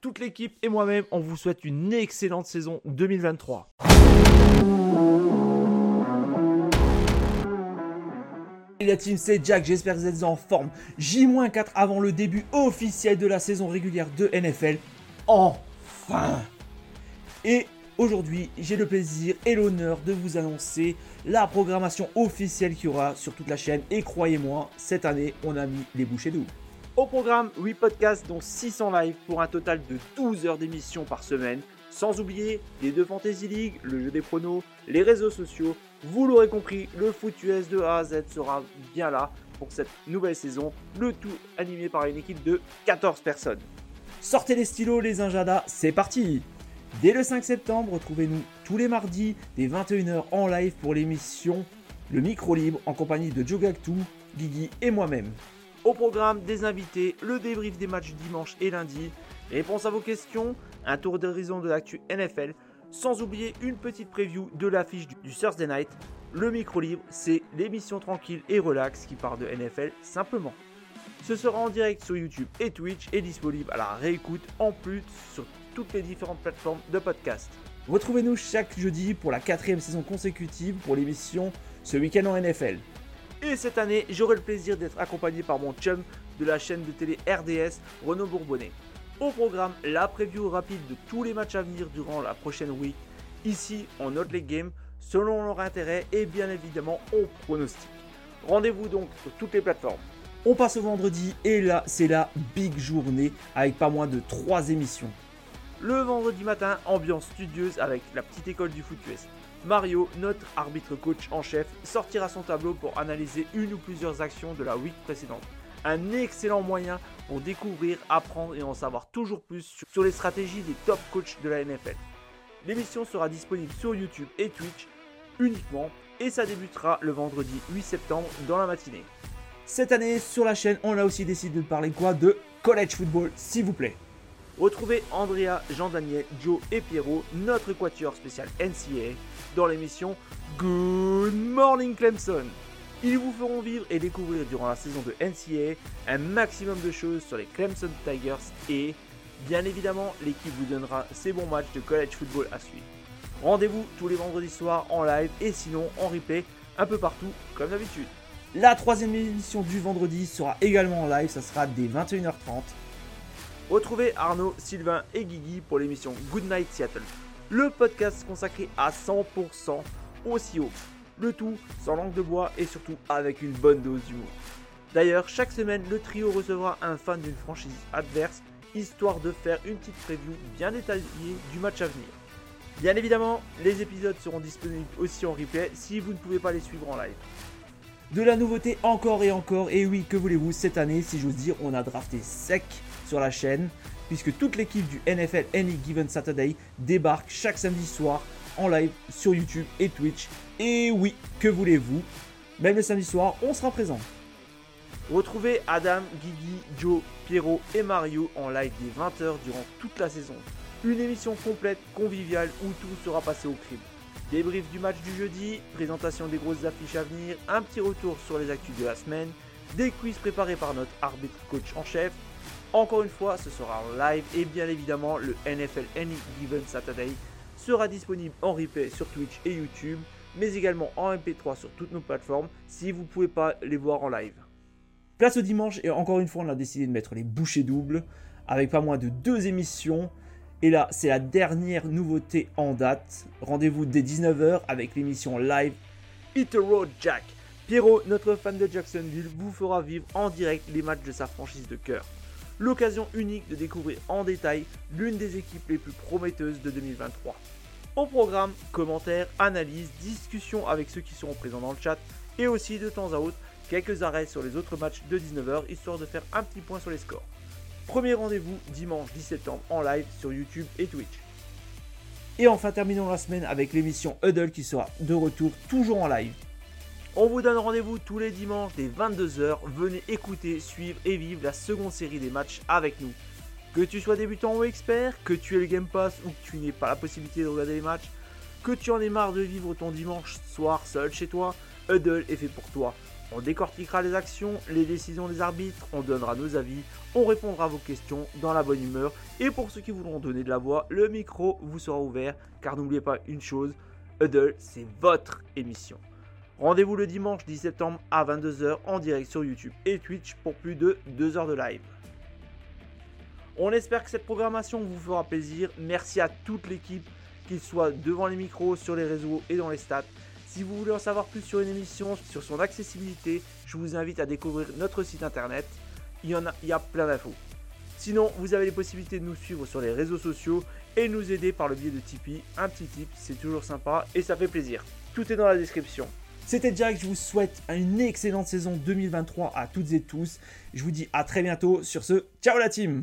Toute l'équipe et moi-même, on vous souhaite une excellente saison 2023. Et la team, c'est Jack, j'espère que vous êtes en forme. J-4 avant le début officiel de la saison régulière de NFL. Enfin Et aujourd'hui, j'ai le plaisir et l'honneur de vous annoncer la programmation officielle qu'il y aura sur toute la chaîne. Et croyez-moi, cette année, on a mis les bouchées doubles. Au programme, 8 podcasts dont 600 lives pour un total de 12 heures d'émission par semaine. Sans oublier les deux Fantasy League, le jeu des pronos, les réseaux sociaux. Vous l'aurez compris, le foot US de A à Z sera bien là pour cette nouvelle saison. Le tout animé par une équipe de 14 personnes. Sortez les stylos, les injadas, c'est parti Dès le 5 septembre, retrouvez-nous tous les mardis dès 21h en live pour l'émission Le Micro Libre en compagnie de Joe Gactou, Guigui et moi-même. Au programme des invités, le débrief des matchs dimanche et lundi, réponse à vos questions, un tour d'horizon de l'actu NFL, sans oublier une petite preview de l'affiche du Thursday Night. Le micro libre, c'est l'émission tranquille et relax qui part de NFL simplement. Ce sera en direct sur YouTube et Twitch et disponible à la réécoute en plus sur toutes les différentes plateformes de podcast. Retrouvez-nous chaque jeudi pour la quatrième saison consécutive pour l'émission Ce week-end en NFL. Et cette année, j'aurai le plaisir d'être accompagné par mon chum de la chaîne de télé RDS, Renaud Bourbonnet. Au programme, la preview rapide de tous les matchs à venir durant la prochaine week. Ici, on note les games selon leur intérêt et bien évidemment, on pronostique. Rendez-vous donc sur toutes les plateformes. On passe au vendredi et là, c'est la big journée avec pas moins de 3 émissions. Le vendredi matin, ambiance studieuse avec la petite école du foot. Mario, notre arbitre coach en chef, sortira son tableau pour analyser une ou plusieurs actions de la week précédente. Un excellent moyen pour découvrir, apprendre et en savoir toujours plus sur les stratégies des top coachs de la NFL. L'émission sera disponible sur YouTube et Twitch uniquement et ça débutera le vendredi 8 septembre dans la matinée. Cette année sur la chaîne, on a aussi décidé de parler quoi? De college football, s'il vous plaît. Retrouvez Andrea, Jean-Daniel, Joe et Pierrot, notre quatuor spécial NCA, dans l'émission Good Morning Clemson. Ils vous feront vivre et découvrir durant la saison de NCA un maximum de choses sur les Clemson Tigers et, bien évidemment, l'équipe vous donnera ses bons matchs de college football à suivre. Rendez-vous tous les vendredis soirs en live et sinon en replay un peu partout comme d'habitude. La troisième émission du vendredi sera également en live, ça sera dès 21h30. Retrouvez Arnaud, Sylvain et Guigui pour l'émission Good Night Seattle, le podcast consacré à 100% au CEO. Le tout sans langue de bois et surtout avec une bonne dose d'humour. D'ailleurs, chaque semaine, le trio recevra un fan d'une franchise adverse, histoire de faire une petite preview bien détaillée du match à venir. Bien évidemment, les épisodes seront disponibles aussi en replay si vous ne pouvez pas les suivre en live. De la nouveauté encore et encore, et oui, que voulez-vous, cette année, si j'ose dire, on a drafté sec sur la chaîne, puisque toute l'équipe du NFL Any Given Saturday débarque chaque samedi soir en live sur YouTube et Twitch. Et oui, que voulez-vous, même le samedi soir, on sera présent. Retrouvez Adam, Guigui, Joe, Pierrot et Mario en live des 20h durant toute la saison. Une émission complète, conviviale, où tout sera passé au crime. Débrief du match du jeudi, présentation des grosses affiches à venir, un petit retour sur les actus de la semaine, des quiz préparés par notre arbitre coach en chef, encore une fois, ce sera en live et bien évidemment, le NFL Any Given Saturday sera disponible en replay sur Twitch et YouTube, mais également en MP3 sur toutes nos plateformes si vous ne pouvez pas les voir en live. Place au dimanche et encore une fois, on a décidé de mettre les bouchées doubles avec pas moins de deux émissions. Et là, c'est la dernière nouveauté en date. Rendez-vous dès 19h avec l'émission live Hit Road Jack. Pierrot, notre fan de Jacksonville, vous fera vivre en direct les matchs de sa franchise de cœur l'occasion unique de découvrir en détail l'une des équipes les plus prometteuses de 2023. Au programme, commentaires, analyses, discussions avec ceux qui seront présents dans le chat et aussi de temps à autre quelques arrêts sur les autres matchs de 19h histoire de faire un petit point sur les scores. Premier rendez-vous dimanche 10 septembre en live sur YouTube et Twitch. Et enfin, terminons la semaine avec l'émission Huddle qui sera de retour toujours en live. On vous donne rendez-vous tous les dimanches dès 22h. Venez écouter, suivre et vivre la seconde série des matchs avec nous. Que tu sois débutant ou expert, que tu aies le Game Pass ou que tu n'aies pas la possibilité de regarder les matchs, que tu en aies marre de vivre ton dimanche soir seul chez toi, Huddle est fait pour toi. On décortiquera les actions, les décisions des arbitres, on donnera nos avis, on répondra à vos questions dans la bonne humeur. Et pour ceux qui voudront donner de la voix, le micro vous sera ouvert car n'oubliez pas une chose, Huddle c'est votre émission. Rendez-vous le dimanche 10 septembre à 22h en direct sur YouTube et Twitch pour plus de 2 heures de live. On espère que cette programmation vous fera plaisir. Merci à toute l'équipe, qu'il soit devant les micros, sur les réseaux et dans les stats. Si vous voulez en savoir plus sur une émission, sur son accessibilité, je vous invite à découvrir notre site internet. Il y, en a, a plein d'infos. Sinon, vous avez les possibilités de nous suivre sur les réseaux sociaux et nous aider par le biais de Tipeee. Un petit tip, c'est toujours sympa et ça fait plaisir. Tout est dans la description. C'était Jack, je vous souhaite une excellente saison 2023 à toutes et tous. Je vous dis à très bientôt sur ce Ciao la team